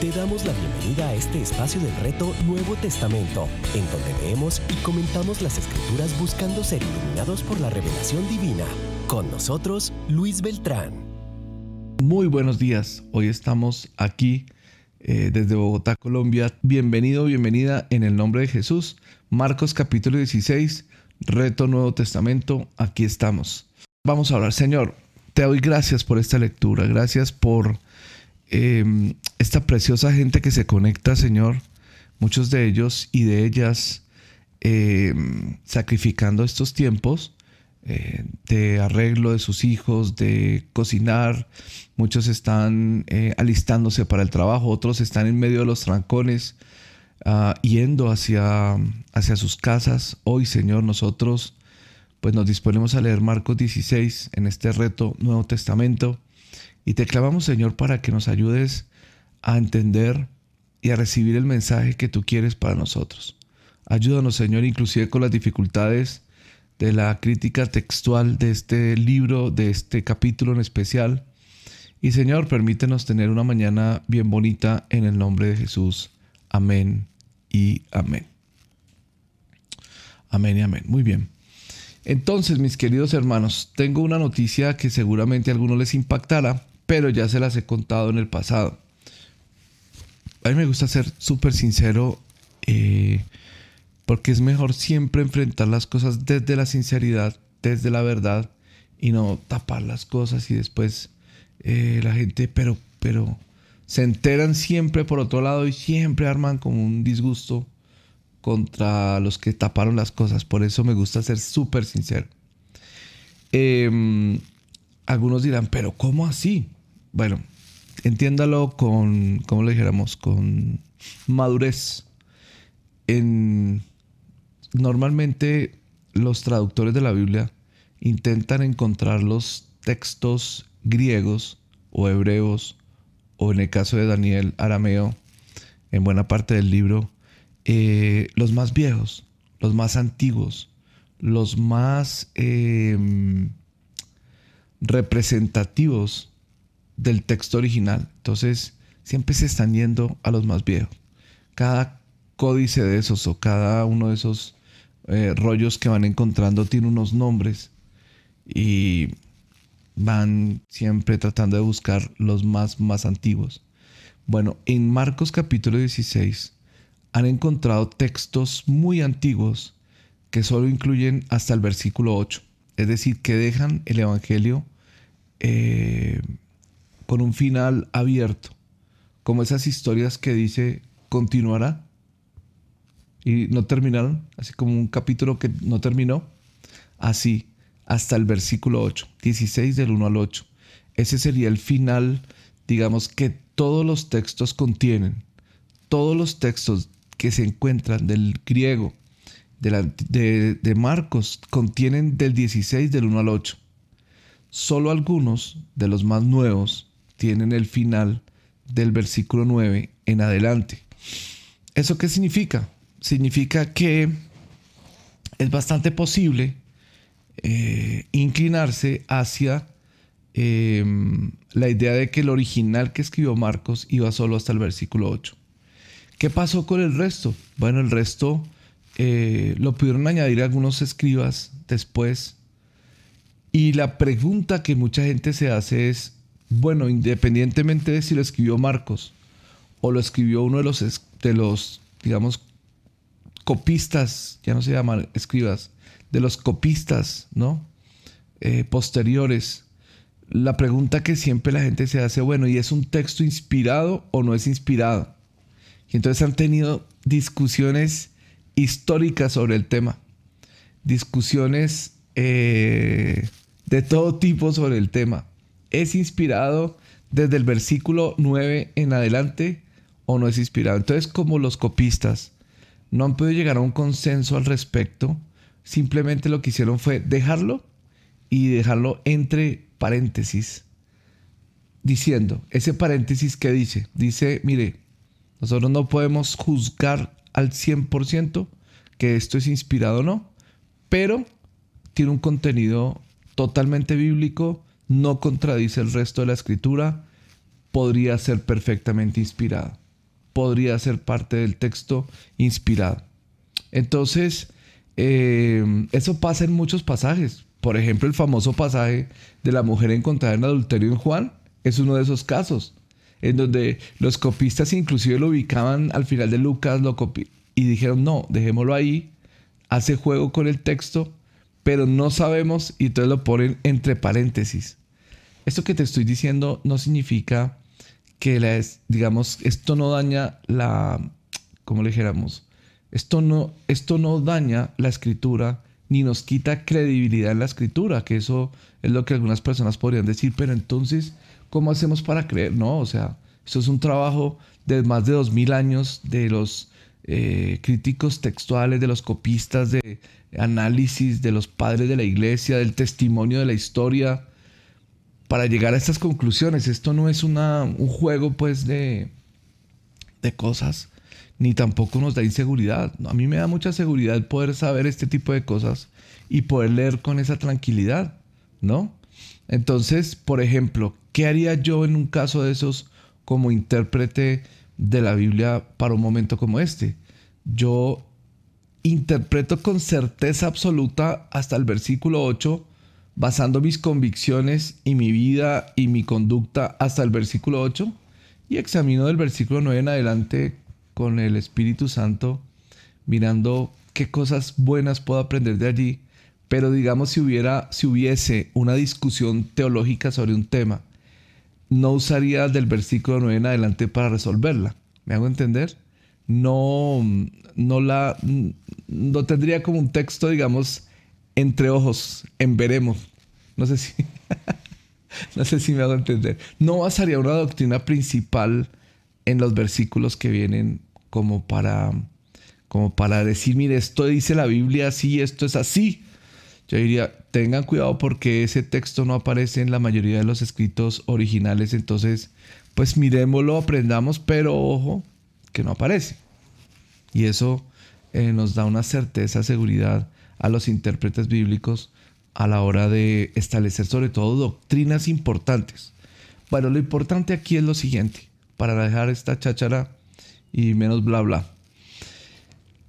Te damos la bienvenida a este espacio del reto Nuevo Testamento, en donde leemos y comentamos las escrituras buscando ser iluminados por la revelación divina. Con nosotros, Luis Beltrán. Muy buenos días. Hoy estamos aquí eh, desde Bogotá, Colombia. Bienvenido, bienvenida en el nombre de Jesús. Marcos capítulo 16, reto Nuevo Testamento. Aquí estamos. Vamos a hablar, Señor. Te doy gracias por esta lectura. Gracias por Em, esta preciosa gente que se conecta, Señor, muchos de ellos y de ellas em, sacrificando estos tiempos eh, de arreglo de sus hijos, de cocinar, muchos están eh, alistándose para el trabajo, otros están en medio de los trancones, ah, yendo hacia, hacia sus casas. Hoy, Señor, nosotros pues nos disponemos a leer Marcos 16 en este reto Nuevo Testamento. Y te clamamos, Señor, para que nos ayudes a entender y a recibir el mensaje que tú quieres para nosotros. Ayúdanos, Señor, inclusive con las dificultades de la crítica textual de este libro, de este capítulo en especial. Y Señor, permítenos tener una mañana bien bonita en el nombre de Jesús. Amén y amén. Amén y amén. Muy bien. Entonces, mis queridos hermanos, tengo una noticia que seguramente a algunos les impactará pero ya se las he contado en el pasado. A mí me gusta ser súper sincero eh, porque es mejor siempre enfrentar las cosas desde la sinceridad, desde la verdad y no tapar las cosas y después eh, la gente, pero, pero se enteran siempre por otro lado y siempre arman como un disgusto contra los que taparon las cosas. Por eso me gusta ser súper sincero. Em, algunos dirán, pero ¿cómo así? bueno, entiéndalo con, como le dijéramos, con madurez. En, normalmente los traductores de la Biblia intentan encontrar los textos griegos o hebreos, o en el caso de Daniel, arameo, en buena parte del libro, eh, los más viejos, los más antiguos, los más em, representativos del texto original. Entonces, siempre se están yendo a los más viejos. Cada códice de esos o cada uno de esos eh, rollos que van encontrando tiene unos nombres y van siempre tratando de buscar los más, más antiguos. Bueno, en Marcos capítulo 16 han encontrado textos muy antiguos que solo incluyen hasta el versículo 8. Es decir, que dejan el Evangelio eh, con un final abierto, como esas historias que dice continuará y no terminaron, así como un capítulo que no terminó, así hasta el versículo 8, 16 del 1 al 8. Ese sería el final, digamos, que todos los textos contienen. Todos los textos que se encuentran del griego, de, Marcos, contienen del 16 del 1 al 8. Solo algunos de los más nuevos tienen el final del versículo 9 en adelante. ¿Eso qué significa? Significa que es bastante posible eh, inclinarse hacia em, la idea de que el original que escribió Marcos iba solo hasta el versículo 8. ¿Qué pasó con el resto? Bueno, el resto eh, lo pudieron añadir algunos escribas después. Y la pregunta que mucha gente se hace es, bueno, independientemente de si lo escribió Marcos o lo escribió uno de los, de los digamos, copistas, ya no se llaman escribas, de los copistas, ¿no? Eh, posteriores. La pregunta que siempre la gente se hace, bueno, ¿y es un texto inspirado o no es inspirado? Y entonces han tenido discusiones históricas sobre el tema, discusiones eh, de todo tipo sobre el tema es inspirado desde el versículo 9 en adelante o no es inspirado. Entonces, como los copistas no han podido llegar a un consenso al respecto, simplemente lo que hicieron fue dejarlo y dejarlo entre paréntesis, diciendo, ese paréntesis que dice, dice, mire, nosotros no podemos juzgar al 100% que esto es inspirado o no, pero tiene un contenido totalmente bíblico, no contradice el resto de la escritura, podría ser perfectamente inspirado. podría ser parte del texto inspirado. Entonces, eh, eso pasa en muchos pasajes. Por ejemplo, el famoso pasaje de la mujer encontrada en adulterio en Juan es uno de esos casos, en donde los copistas inclusive lo ubicaban al final de Lucas lo y dijeron, no, dejémoslo ahí, hace juego con el texto, pero no sabemos y entonces lo ponen entre paréntesis. Esto que te estoy diciendo no significa que, la, digamos, esto no daña la, como le dijéramos, esto no, esto no daña la escritura ni nos quita credibilidad en la escritura, que eso es lo que algunas personas podrían decir, pero entonces, ¿cómo hacemos para creer? No, o sea, eso es un trabajo de más de dos mil años de los eh, críticos textuales, de los copistas, de análisis, de los padres de la iglesia, del testimonio de la historia, para llegar a estas conclusiones. Esto no es una, un juego pues de, de cosas ni tampoco nos da inseguridad. A mí me da mucha seguridad poder saber este tipo de cosas y poder leer con esa tranquilidad, ¿no? Entonces, por ejemplo, ¿qué haría yo en un caso de esos como intérprete de la Biblia para un momento como este? Yo interpreto con certeza absoluta hasta el versículo 8, basando mis convicciones y mi vida y mi conducta hasta el versículo 8, y examino del versículo 9 en adelante con el Espíritu Santo, mirando qué cosas buenas puedo aprender de allí. Pero digamos si hubiera, si hubiese una discusión teológica sobre un tema, no usaría del versículo 9 en adelante para resolverla. ¿Me hago entender? No, no la, no tendría como un texto, digamos, entre ojos, en veremos. No sé si, no sé si me hago entender. No basaría una doctrina principal en los versículos que vienen como para, como para decir, mire, esto dice la Biblia así, esto es así. Yo diría, tengan cuidado porque ese texto no aparece en la mayoría de los escritos originales, entonces, pues miremoslo, aprendamos, pero ojo, que no aparece. Y eso eh, nos da una certeza, seguridad a los intérpretes bíblicos a la hora de establecer sobre todo doctrinas importantes. Bueno, lo importante aquí es lo siguiente, para dejar esta cháchara y menos bla bla.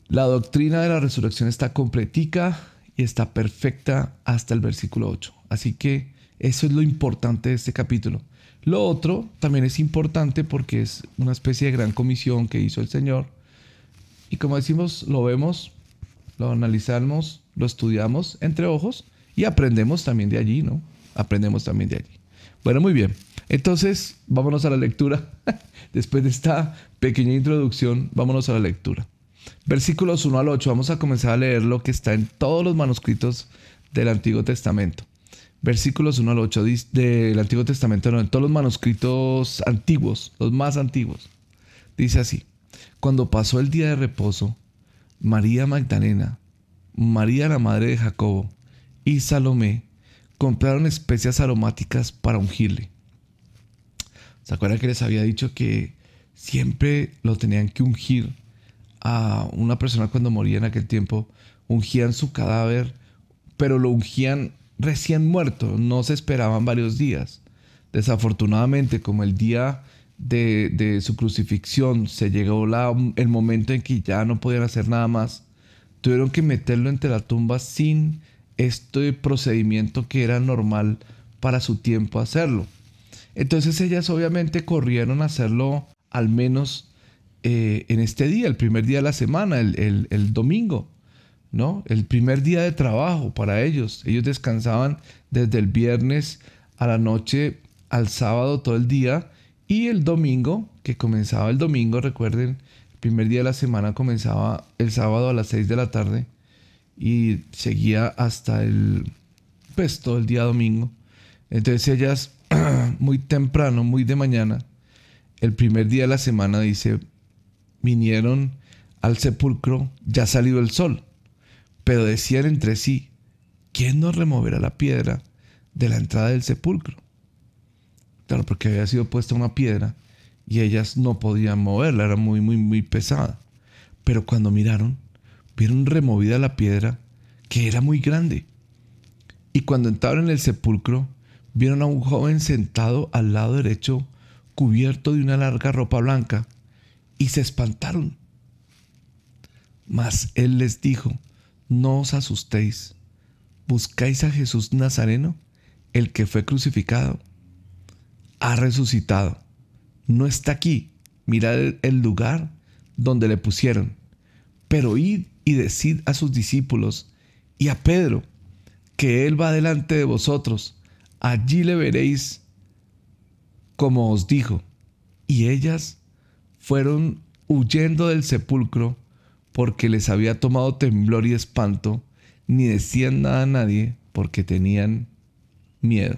La doctrina de la resurrección está completica y está perfecta hasta el versículo 8. Así que eso es lo importante de este capítulo. Lo otro también es importante porque es una especie de gran comisión que hizo el Señor. Y como decimos, lo vemos, lo analizamos, lo estudiamos entre ojos y aprendemos también de allí, ¿no? Aprendemos también de allí. Bueno, muy bien. Entonces, vámonos a la lectura. Después de esta pequeña introducción, vámonos a la lectura. Versículos 1 al 8, vamos a comenzar a leer lo que está en todos los manuscritos del Antiguo Testamento. Versículos 1 al 8 del Antiguo Testamento, no, en todos los manuscritos antiguos, los más antiguos. Dice así, cuando pasó el día de reposo, María Magdalena, María la madre de Jacobo y Salomé compraron especias aromáticas para ungirle. ¿Se acuerdan que les había dicho que siempre lo tenían que ungir a una persona cuando moría en aquel tiempo? Ungían su cadáver, pero lo ungían recién muerto, no se esperaban varios días. Desafortunadamente, como el día de, su crucifixión se llegó el momento en que ya no podían hacer nada más, tuvieron que meterlo entre la tumba sin este procedimiento que era normal para su tiempo hacerlo. Entonces ellas obviamente corrieron a hacerlo al menos eh, en este día, el primer día de la semana, el, el, domingo, ¿no? El primer día de trabajo para ellos. Ellos descansaban desde el viernes a la noche al sábado todo el día y el domingo, que comenzaba el domingo, recuerden, el primer día de la semana comenzaba el sábado a las 6 de la tarde y seguía hasta el, pues todo el día domingo. Entonces ellas muy temprano, muy de mañana, el primer día de la semana, dice, vinieron al sepulcro ya salido el sol, pero decían entre sí, ¿quién nos removerá la piedra de la entrada del sepulcro? Claro, porque había sido puesta una piedra y ellas no podían moverla, era muy, muy, muy pesada. Pero cuando miraron, vieron removida la piedra, que era muy grande. Y cuando entraron en el sepulcro, vieron a un joven sentado al lado derecho, cubierto de una larga ropa blanca, y se espantaron. Mas él les dijo, no os asustéis, buscáis a Jesús Nazareno, el que fue crucificado. Ha resucitado. No está aquí. Mirad el lugar donde le pusieron. Pero id y decid a sus discípulos y a Pedro que él va delante de vosotros. Allí le veréis como os dijo. Y ellas fueron huyendo del sepulcro porque les había tomado temblor y espanto, ni decían nada a nadie porque tenían miedo.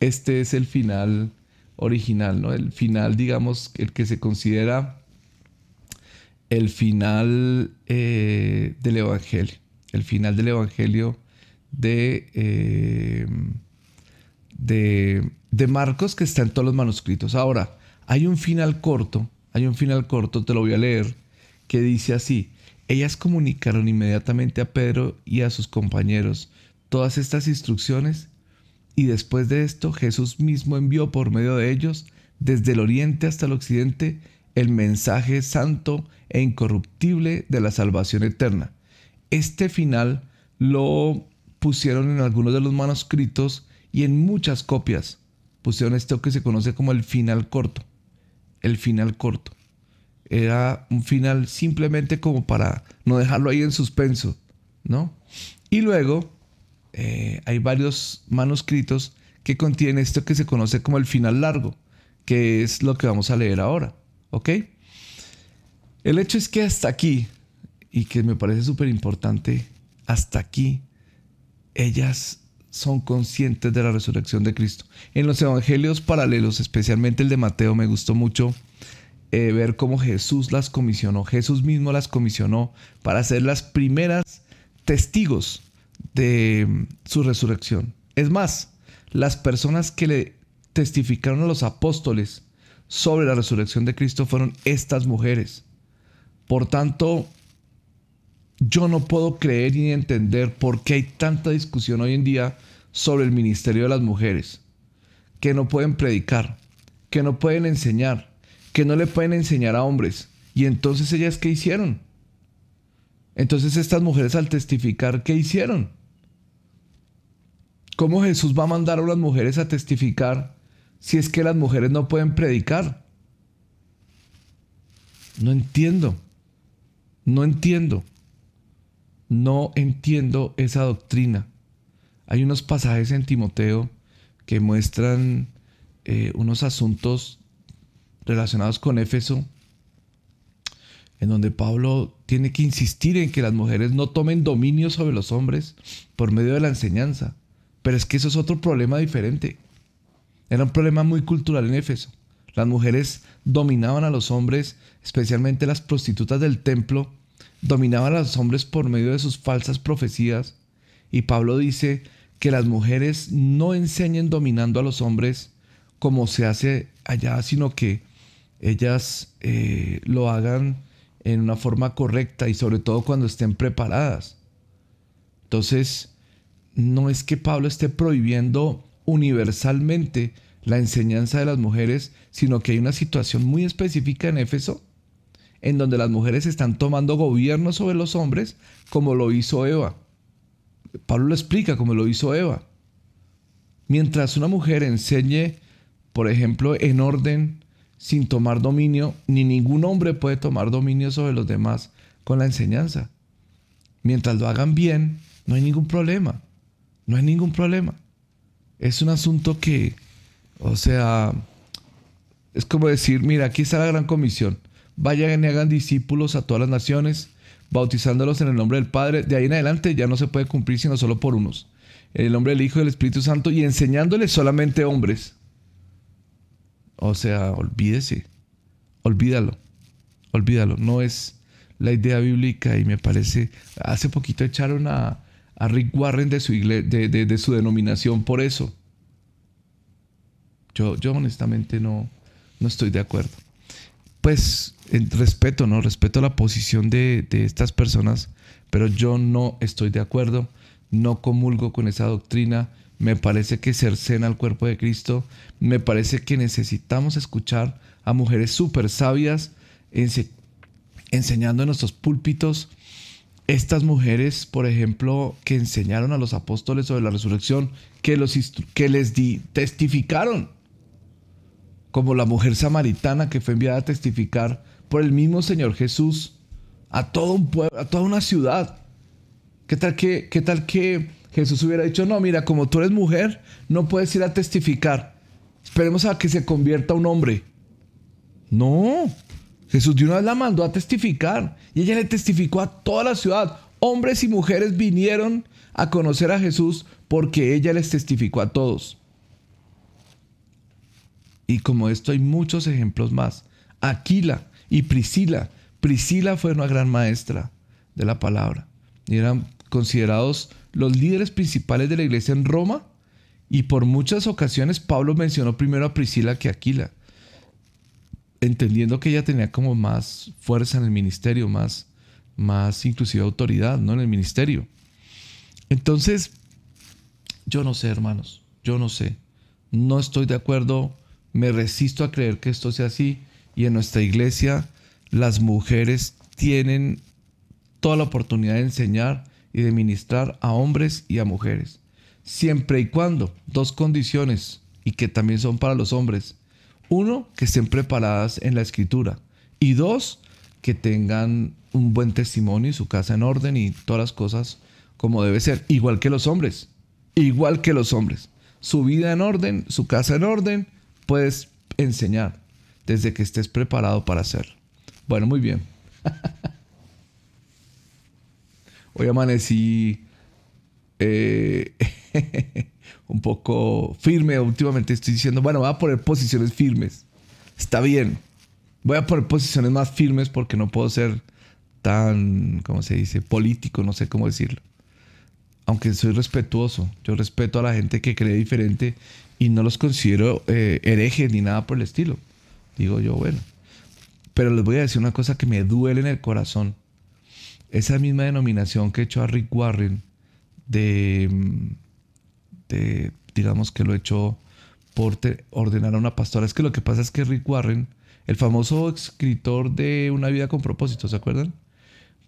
Este es el final original, ¿no? El final, digamos, el que se considera el final eh, del Evangelio. El final del Evangelio de, eh, de, de Marcos que está en todos los manuscritos. Ahora, hay un final corto, hay un final corto, te lo voy a leer, que dice así, ellas comunicaron inmediatamente a Pedro y a sus compañeros todas estas instrucciones y después de esto Jesús mismo envió por medio de ellos desde el oriente hasta el occidente el mensaje santo e incorruptible de la salvación eterna. Este final lo pusieron en algunos de los manuscritos y en muchas copias pusieron esto que se conoce como el final corto. El final corto. Era un final simplemente como para no dejarlo ahí en suspenso, ¿no? Y luego eh, hay varios manuscritos que contienen esto que se conoce como el final largo, que es lo que vamos a leer ahora, ¿ok? El hecho es que hasta aquí, y que me parece súper importante, hasta aquí, ellas son conscientes de la resurrección de Cristo. En los evangelios paralelos, especialmente el de Mateo, me gustó mucho eh, ver cómo Jesús las comisionó. Jesús mismo las comisionó para ser las primeras testigos de mm, su resurrección. Es más, las personas que le testificaron a los apóstoles sobre la resurrección de Cristo fueron estas mujeres. Por tanto, yo no puedo creer ni entender por qué hay tanta discusión hoy en día sobre el ministerio de las mujeres, que no pueden predicar, que no pueden enseñar, que no le pueden enseñar a hombres. Y entonces ellas, ¿qué hicieron? Entonces estas mujeres al testificar, ¿qué hicieron? ¿Cómo Jesús va a mandar a las mujeres a testificar si es que las mujeres no pueden predicar? No entiendo. No entiendo. No entiendo esa doctrina. Hay unos pasajes en Timoteo que muestran eh, unos asuntos relacionados con Éfeso, en donde Pablo tiene que insistir en que las mujeres no tomen dominio sobre los hombres por medio de la enseñanza. Pero es que eso es otro problema diferente. Era un problema muy cultural en Éfeso. Las mujeres dominaban a los hombres, especialmente las prostitutas del templo, dominaban a los hombres por medio de sus falsas profecías. Y Pablo dice que las mujeres no enseñen dominando a los hombres como se hace allá, sino que ellas eh, lo hagan en una forma correcta y sobre todo cuando estén preparadas. Entonces, no es que Pablo esté prohibiendo universalmente la enseñanza de las mujeres, sino que hay una situación muy específica en Éfeso en donde las mujeres están tomando gobierno sobre los hombres como lo hizo Eva. Pablo lo explica como lo hizo Eva. Mientras una mujer enseñe, por ejemplo, en orden, sin tomar dominio, ni ningún hombre puede tomar dominio sobre los demás con la enseñanza. Mientras lo hagan bien, no hay ningún problema. No hay ningún problema. Es un asunto que, o sea, es como decir, mira, aquí está la gran comisión. Vayan y hagan discípulos a todas las naciones, bautizándolos en el nombre del Padre. De ahí en adelante ya no se puede cumplir sino solo por unos. En el nombre del Hijo y del Espíritu Santo y enseñándoles solamente hombres. O sea, olvídese. Olvídalo. Olvídalo. No es la idea bíblica y me parece... Hace poquito echaron a, a Rick Warren de su, de, su denominación por eso. Yo, yo honestamente no, no estoy de acuerdo. Pues respeto, ¿no? Respeto la posición de, de estas personas, pero yo no estoy de acuerdo, no comulgo con esa doctrina. Me parece que cercena al cuerpo de Cristo. Me parece que necesitamos escuchar a mujeres súper sabias enseñando en nuestros púlpitos. Estas mujeres, por ejemplo, que enseñaron a los apóstoles sobre la resurrección, que, los, que les testificaron, como la mujer samaritana que fue enviada a testificar por el mismo Señor Jesús a todo un pueblo, a toda una ciudad. ¿Qué tal que, qué tal que Jesús hubiera dicho, no, mira, como tú eres mujer, no puedes ir a testificar. Esperemos a que se convierta un hombre. No, Jesús de una vez la mandó a testificar y ella le testificó a toda la ciudad. Hombres y mujeres vinieron a conocer a Jesús porque ella les testificó a todos. Y como esto hay muchos ejemplos más. Aquila y Priscila. Priscila fue una gran maestra de la palabra y eran considerados los líderes principales de la iglesia en Roma y por muchas ocasiones Pablo mencionó primero a Priscila que a Aquila, entendiendo que ella tenía como más fuerza en el ministerio, más, más inclusive autoridad ¿no? en el ministerio. Entonces, yo no sé, hermanos, yo no sé. No estoy de acuerdo, me resisto a creer que esto sea así y en nuestra iglesia las mujeres tienen toda la oportunidad de enseñar y de ministrar a hombres y a mujeres. Siempre y cuando, dos condiciones, y que también son para los hombres. Uno, que estén preparadas en la escritura. Y dos, que tengan un buen testimonio y su casa en orden y todas las cosas como debe ser. Igual que los hombres. Igual que los hombres. Su vida en orden, su casa en orden, puedes enseñar desde que estés preparado para hacerlo. Bueno, muy bien. Hoy amanecí eh, un poco firme. Últimamente estoy diciendo, bueno, voy a poner posiciones firmes. Está bien. Voy a poner posiciones más firmes porque no puedo ser tan, ¿cómo se dice? Político, no sé cómo decirlo. Aunque soy respetuoso. Yo respeto a la gente que cree diferente y no los considero eh, herejes ni nada por el estilo. Digo yo, bueno. Pero les voy a decir una cosa que me duele en el corazón esa misma denominación que echó a Rick Warren de, de digamos que lo echó por ordenar a una pastora. Es que lo que pasa es que Rick Warren, el famoso escritor de Una vida con propósito, ¿se acuerdan?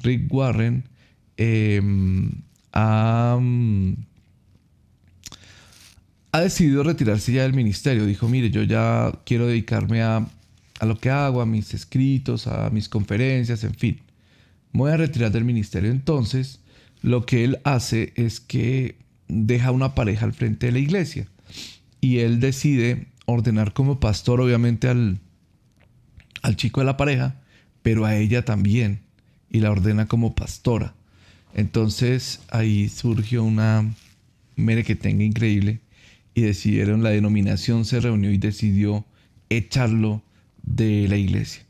Rick Warren em, ha, ha, decidido retirarse ya del ministerio. Dijo, mire, yo ya quiero dedicarme a, a lo que hago, a mis escritos, a mis conferencias, en fin voy a retirar del ministerio. Entonces, lo que él hace es que deja una pareja al frente de la iglesia y él decide ordenar como pastor, obviamente, al, al chico de la pareja, pero a ella también, y la ordena como pastora. Entonces ahí surgió una mere que tenga increíble y decidieron, la denominación se reunió y decidió echarlo de la iglesia.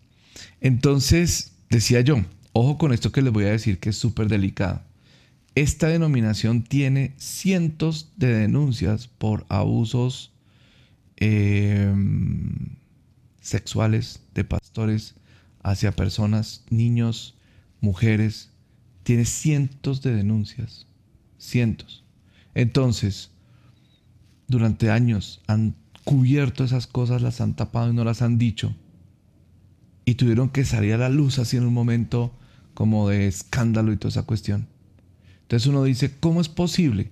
Entonces, decía yo, Ojo con esto que les voy a decir que es súper delicado. Esta denominación tiene cientos de denuncias por abusos em, sexuales de pastores hacia personas, niños, mujeres. Tiene cientos de denuncias. Cientos. Entonces, durante años han cubierto esas cosas, las han tapado y no las han dicho. Y tuvieron que salir a la luz así en un momento como de escándalo y toda esa cuestión. Entonces uno dice, ¿cómo es posible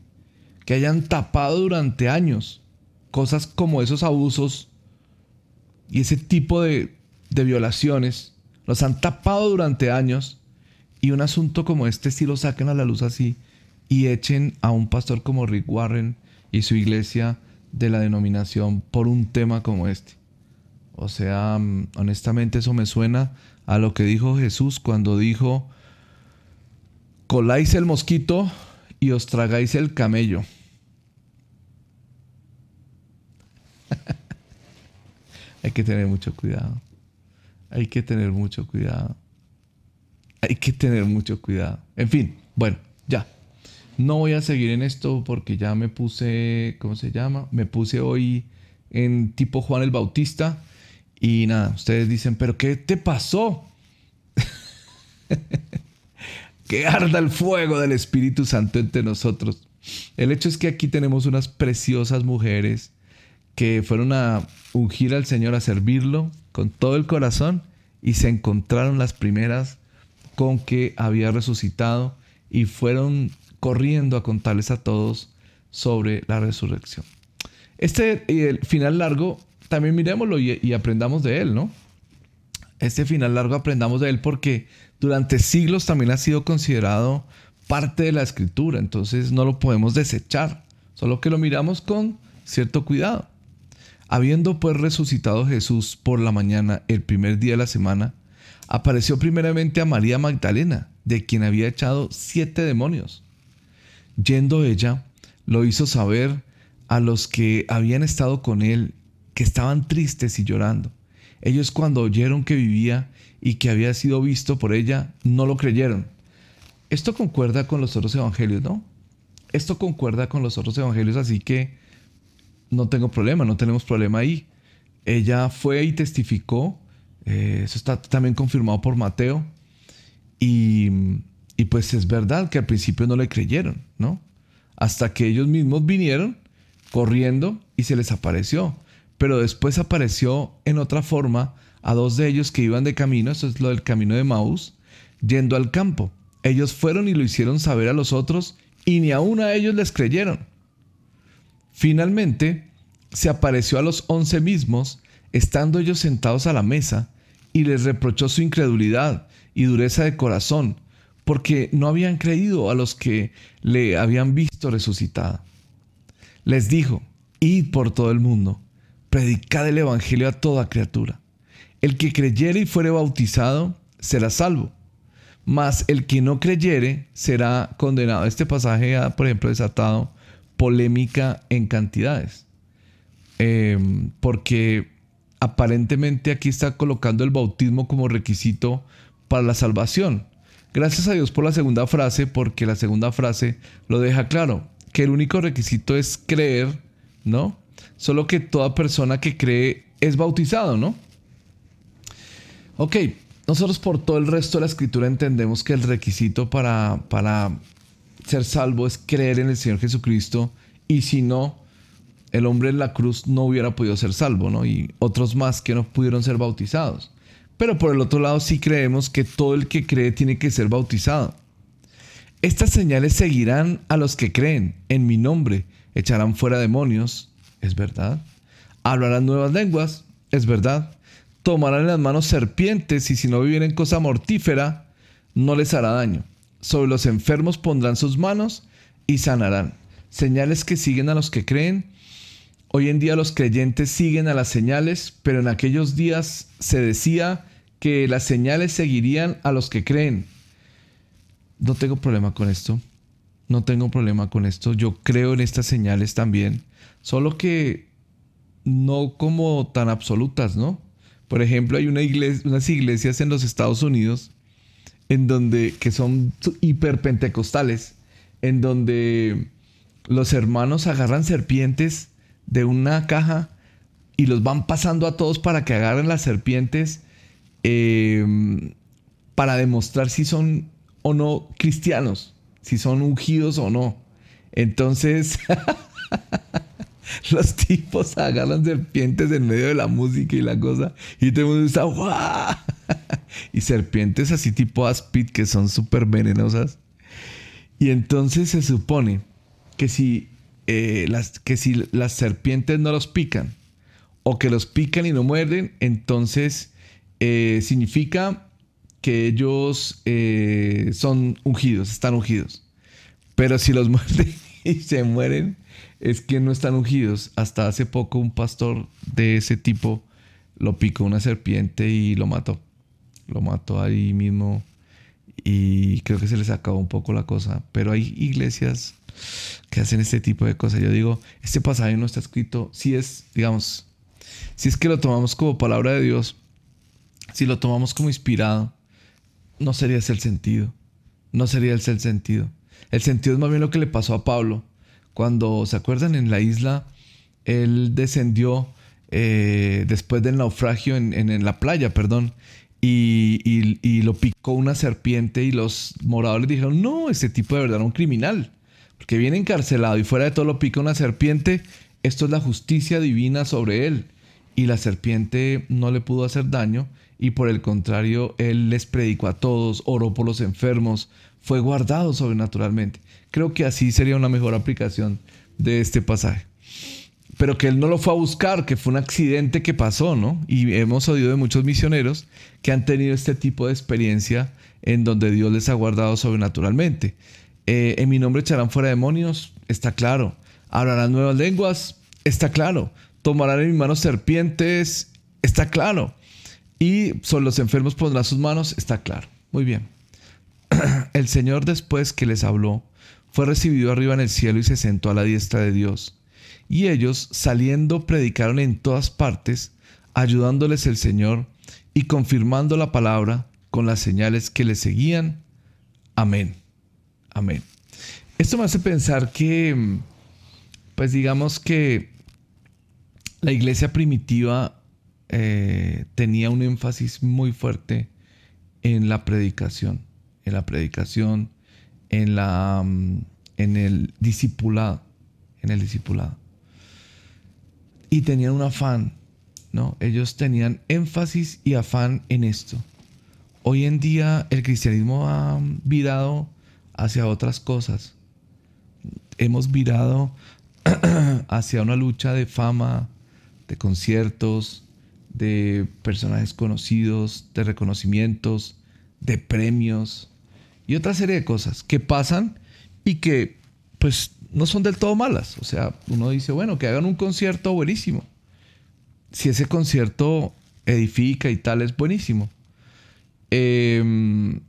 que hayan tapado durante años cosas como esos abusos y ese tipo de, violaciones? Los han tapado durante años y un asunto como este si lo saquen a la luz así y echen a un pastor como Rick Warren y su iglesia de la denominación por un tema como este. O sea, mm, honestamente eso me suena a lo que dijo Jesús cuando dijo, coláis el mosquito y os tragáis el camello. Hay que tener mucho cuidado. Hay que tener mucho cuidado. Hay que tener mucho cuidado. En fin, bueno, ya. No voy a seguir en esto porque ya me puse, ¿cómo se llama? Me puse hoy en tipo Juan el Bautista y nada, ustedes dicen, pero ¿qué te pasó? que arda el fuego del Espíritu Santo entre nosotros. El hecho es que aquí tenemos unas preciosas mujeres que fueron a ungir al Señor, a servirlo con todo el corazón y se encontraron las primeras con que había resucitado y fueron corriendo a contarles a todos sobre la resurrección. Este el final largo, también miremoslo y, y aprendamos de él, ¿no? Este final largo aprendamos de él porque durante siglos también ha sido considerado parte de la escritura, entonces no lo podemos desechar, solo que lo miramos con cierto cuidado. Habiendo pues resucitado Jesús por la mañana el primer día de la semana, apareció primeramente a María Magdalena, de quien había echado siete demonios. Yendo ella, lo hizo saber a los que habían estado con él, que estaban tristes y llorando. Ellos cuando oyeron que vivía y que había sido visto por ella, no lo creyeron. Esto concuerda con los otros evangelios, ¿no? Esto concuerda con los otros evangelios, así que no tengo problema, no tenemos problema ahí. Ella fue y testificó, eh, eso está también confirmado por Mateo, y, y pues es verdad que al principio no le creyeron. Hasta que ellos mismos vinieron corriendo y se les apareció. Pero después apareció en otra forma a dos de ellos que iban de camino, eso es lo del camino de Maús, yendo al campo. Ellos fueron y lo hicieron saber a los otros y ni aun a ellos les creyeron. Finalmente, se apareció a los once mismos, estando ellos sentados a la mesa, y les reprochó su incredulidad y dureza de corazón, porque no habían creído a los que le habían visto resucitada. Les dijo, id por todo el mundo, predicad el Evangelio a toda criatura. El que creyere y fuere bautizado será salvo, mas el que no creyere será condenado. Este pasaje ha, por ejemplo, desatado polémica en cantidades, em, porque aparentemente aquí está colocando el bautismo como requisito para la salvación. Gracias a Dios por la segunda frase, porque la segunda frase lo deja claro, que el único requisito es creer, ¿no? Solo que toda persona que cree es bautizado, ¿no? Ok, nosotros por todo el resto de la escritura entendemos que el requisito para, para ser salvo es creer en el Señor Jesucristo y si no, el hombre en la cruz no hubiera podido ser salvo, ¿no? Y otros más que no pudieron ser bautizados. Pero por el otro lado sí creemos que todo el que cree tiene que ser bautizado. Estas señales seguirán a los que creen en mi nombre, echarán fuera demonios, es verdad. Hablarán nuevas lenguas, es verdad tomarán en las manos serpientes y si no vivieren cosa mortífera, no les hará daño. Sobre los enfermos pondrán sus manos y sanarán. Señales que siguen a los que creen. Hoy en día los creyentes siguen a las señales, pero en aquellos días se decía que las señales seguirían a los que creen. No tengo problema con esto. No tengo problema con esto. Yo creo en estas señales también. Solo que no como tan absolutas, ¿no? Por ejemplo, hay unas iglesias en los Estados Unidos en donde, que son hiperpentecostales, en donde los hermanos agarran serpientes de una caja y los van pasando a todos para que agarren las serpientes em, para demostrar si son o no cristianos, si son ungidos o no. Entonces, los tipos agarran serpientes en medio de la música y la cosa. Y todo el mundo está ¡guau! Y serpientes así tipo aspid que son súper venenosas. Y entonces se supone que si, eh, las, que si las serpientes no los pican o que los pican y no muerden, entonces eh, significa que ellos eh, son ungidos, están ungidos. Pero si los muerden y se mueren, es que no están ungidos. Hasta hace poco un pastor de ese tipo lo picó una serpiente y lo mató. Lo mató ahí mismo y creo que se les acabó un poco la cosa. Pero hay iglesias que hacen este tipo de cosas. Yo digo, este pasaje no está escrito, si es, digamos, si es que lo tomamos como palabra de Dios, si lo tomamos como inspirado, no sería ese el sentido. No sería ese el sentido. El sentido es más bien lo que le pasó a Pablo cuando, ¿se acuerdan? En la isla, él descendió eh, después del naufragio en, la playa, perdón, y, lo picó una serpiente y los moradores dijeron, no, este tipo de verdad era un criminal, porque viene encarcelado y fuera de todo lo pica una serpiente, esto es la justicia divina sobre él. Y la serpiente no le pudo hacer daño y por el contrario él les predicó a todos, oró por los enfermos, fue guardado sobrenaturalmente. Creo que así sería una mejor aplicación de este pasaje. Pero que él no lo fue a buscar, que fue un accidente que pasó, ¿no? Y hemos oído de muchos misioneros que han tenido este tipo de experiencia en donde Dios les ha guardado sobrenaturalmente. Eh, en mi nombre echarán fuera demonios, está claro. Hablarán nuevas lenguas, está claro tomarán en mis manos serpientes, está claro. Y sobre los enfermos pondrá sus manos, está claro. Muy bien. El Señor después que les habló, fue recibido arriba en el cielo y se sentó a la diestra de Dios. Y ellos, saliendo, predicaron en todas partes, ayudándoles el Señor y confirmando la palabra con las señales que le seguían. Amén. Amén. Esto me hace pensar que, pues digamos que la iglesia primitiva eh, tenía un énfasis muy fuerte en la predicación, en la predicación, en, la, mm, en el discipulado, en el discipulado. Y tenían un afán, ¿no? Ellos tenían énfasis y afán en esto. Hoy en día el cristianismo ha virado hacia otras cosas. Hemos virado hacia una lucha de fama, de conciertos, de personajes conocidos, de reconocimientos, de premios y otra serie de cosas que pasan y que pues no son del todo malas. O sea, uno dice, bueno, que hagan un concierto buenísimo. Si ese concierto edifica y tal, es buenísimo. Em,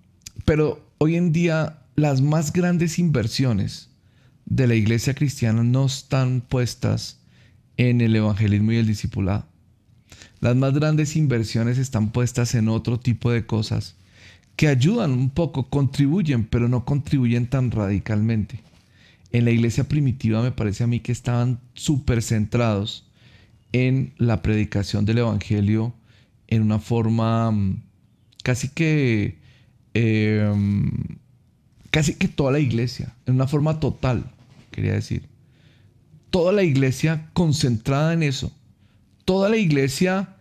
pero hoy en día las más grandes inversiones de la iglesia cristiana no están puestas en el evangelismo y el discipulado. Las más grandes inversiones están puestas en otro tipo de cosas que ayudan un poco, contribuyen, pero no contribuyen tan radicalmente. En la iglesia primitiva me parece a mí que estaban súper centrados en la predicación del Evangelio en una forma mm, casi que em, casi que toda la iglesia, en una forma total, quería decir toda la iglesia concentrada en eso, toda la iglesia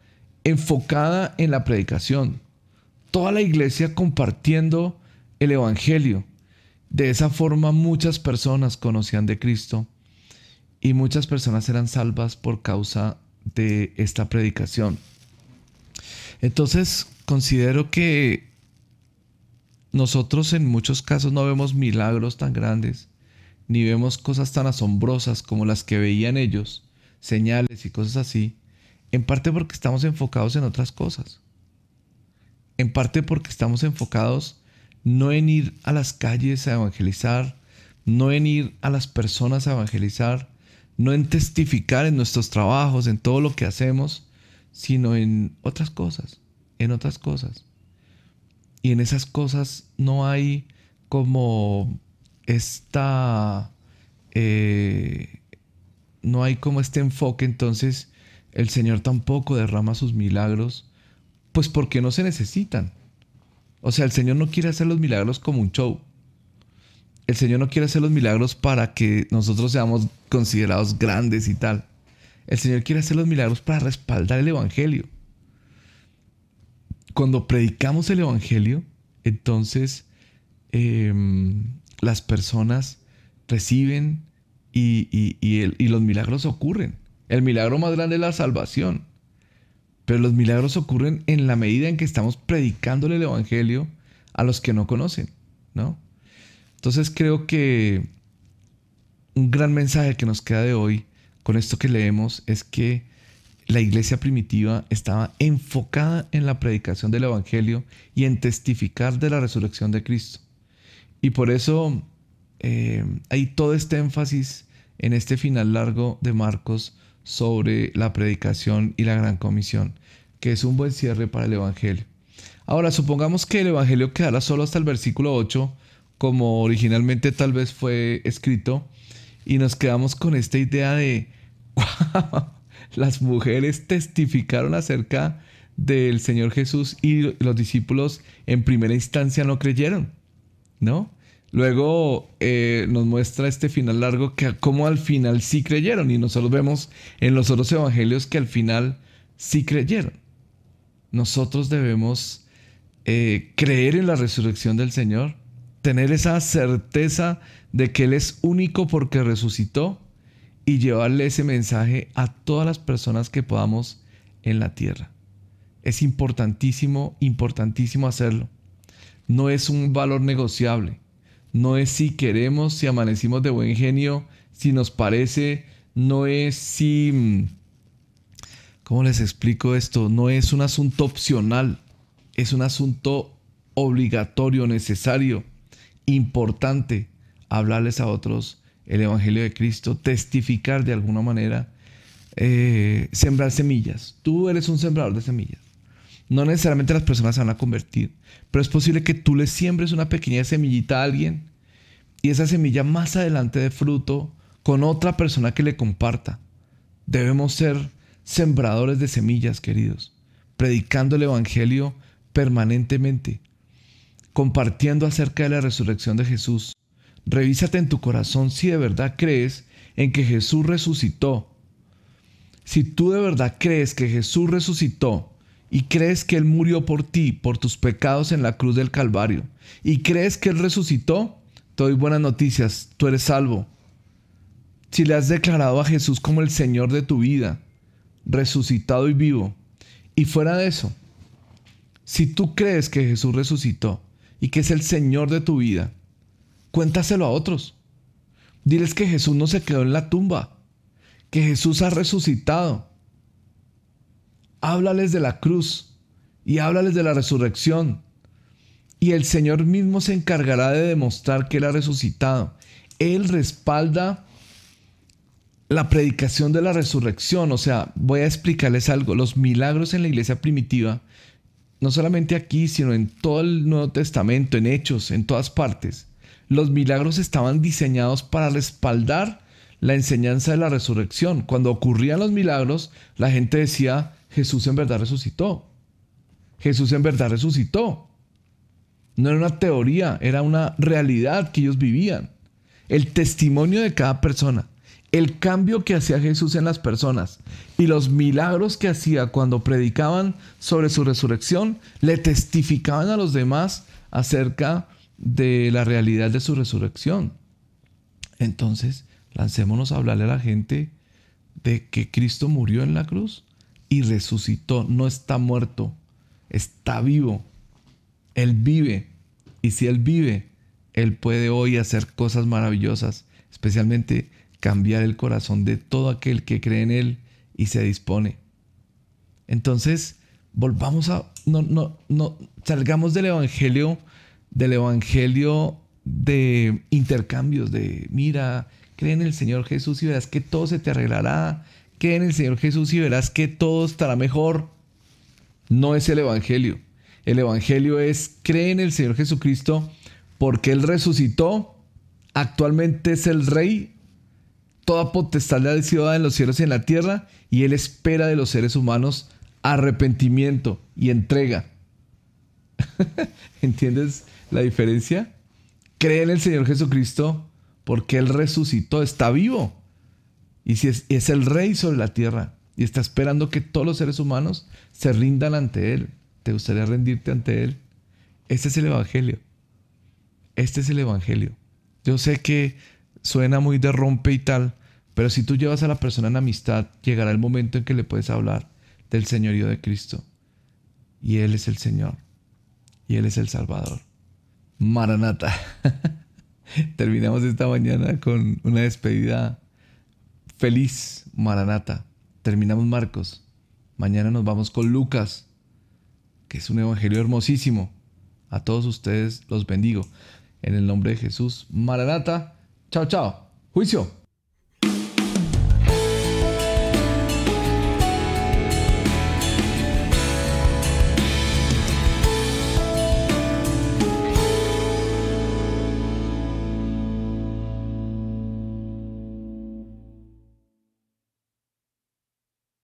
enfocada en la predicación, toda la iglesia compartiendo el Evangelio. De esa forma muchas personas conocían de Cristo y muchas personas eran salvas por causa de esta predicación. Entonces considero que nosotros en muchos casos no vemos milagros tan grandes, ni vemos cosas tan asombrosas como las que veían ellos, señales y cosas así, en parte porque estamos enfocados en otras cosas. En parte porque estamos enfocados no en ir a las calles a evangelizar, no en ir a las personas a evangelizar, no en testificar en nuestros trabajos, en todo lo que hacemos, sino en otras cosas, en otras cosas. Y en esas cosas no hay como esta... Eh, no hay como este enfoque, entonces el Señor tampoco derrama sus milagros, pues porque no se necesitan. O sea, el Señor no quiere hacer los milagros como un show. El Señor no quiere hacer los milagros para que nosotros seamos considerados grandes y tal. El Señor quiere hacer los milagros para respaldar el Evangelio. Cuando predicamos el Evangelio, entonces em, las personas reciben y, los milagros ocurren. El milagro más grande es la salvación. Pero los milagros ocurren en la medida en que estamos predicándole el Evangelio a los que no conocen, ¿no? Entonces creo que un gran mensaje que nos queda de hoy con esto que leemos es que la iglesia primitiva estaba enfocada en la predicación del Evangelio y en testificar de la resurrección de Cristo. Y por eso eh, hay todo este énfasis en este final largo de Marcos sobre la predicación y la gran comisión, que es un buen cierre para el Evangelio. Ahora, supongamos que el Evangelio quedara solo hasta el versículo 8, como originalmente tal vez fue escrito, y nos quedamos con esta idea de, las mujeres testificaron acerca del Señor Jesús y los discípulos en primera instancia no creyeron. ¿No? Luego eh, nos muestra este final largo que como al final sí creyeron y nosotros vemos en los otros evangelios que al final sí creyeron. Nosotros debemos eh, creer en la resurrección del Señor, tener esa certeza de que Él es único porque resucitó y llevarle ese mensaje a todas las personas que podamos en la tierra. Es importantísimo, importantísimo hacerlo. No es un valor negociable. No es si queremos, si amanecimos de buen genio, si nos parece, no es si... Mm, ¿Cómo les explico esto? No es un asunto opcional, es un asunto obligatorio, necesario, importante, hablarles a otros el Evangelio de Cristo, testificar de alguna manera, eh, sembrar semillas. Tú eres un sembrador de semillas. No necesariamente las personas se van a convertir, pero es posible que tú le siembres una pequeña semillita a alguien y esa semilla más adelante de fruto con otra persona que le comparta. Debemos ser sembradores de semillas, queridos, predicando el Evangelio permanentemente, compartiendo acerca de la resurrección de Jesús. Revísate en tu corazón si de verdad crees en que Jesús resucitó. Si tú de verdad crees que Jesús resucitó y crees que Él murió por ti, por tus pecados en la cruz del Calvario, y crees que Él resucitó, te doy buenas noticias, tú eres salvo. Si le has declarado a Jesús como el Señor de tu vida, resucitado y vivo, y fuera de eso, si tú crees que Jesús resucitó y que es el Señor de tu vida, cuéntaselo a otros. Diles que Jesús no se quedó en la tumba, que Jesús ha resucitado. Háblales de la cruz y háblales de la resurrección. Y el Señor mismo se encargará de demostrar que Él ha resucitado. Él respalda la predicación de la resurrección. O sea, voy a explicarles algo. Los milagros en la iglesia primitiva, no solamente aquí, sino en todo el Nuevo Testamento, en Hechos, en todas partes, los milagros estaban diseñados para respaldar la enseñanza de la resurrección. Cuando ocurrían los milagros, la gente decía, Jesús en verdad resucitó. Jesús en verdad resucitó. No era una teoría, era una realidad que ellos vivían. El testimonio de cada persona, el cambio que hacía Jesús en las personas y los milagros que hacía cuando predicaban sobre su resurrección, le testificaban a los demás acerca de la realidad de su resurrección. Entonces, lancémonos a hablarle a la gente de que Cristo murió en la cruz y resucitó, no está muerto, está vivo. Él vive. Y si Él vive, Él puede hoy hacer cosas maravillosas, especialmente cambiar el corazón de todo aquel que cree en Él y se dispone. Entonces, volvamos a, no, no, no, salgamos del Evangelio del Evangelio de intercambios, de mira, cree en el Señor Jesús y verás que todo se te arreglará, cree en el Señor Jesús y verás que todo estará mejor. No es el Evangelio. El Evangelio es cree en el Señor Jesucristo porque Él resucitó, actualmente es el Rey, toda potestad le ha sido en los cielos y en la tierra, y Él espera de los seres humanos arrepentimiento y entrega. ¿Entiendes? la diferencia? Cree en el Señor Jesucristo porque Él resucitó, está vivo. Y si es, es el rey sobre la tierra y está esperando que todos los seres humanos se rindan ante Él. ¿Te gustaría rendirte ante Él? Este es el Evangelio. Este es el Evangelio. Yo sé que suena muy de rompe y tal, pero si tú llevas a la persona en amistad, llegará el momento en que le puedes hablar del señorío de Cristo. Y Él es el Señor. Y Él es el Salvador. Maranata. Terminamos esta mañana con una despedida feliz, Maranata. Terminamos Marcos. Mañana nos vamos con Lucas, que es un evangelio hermosísimo. A todos ustedes los bendigo. En el nombre de Jesús. Maranata. Chao, chao. Juicio.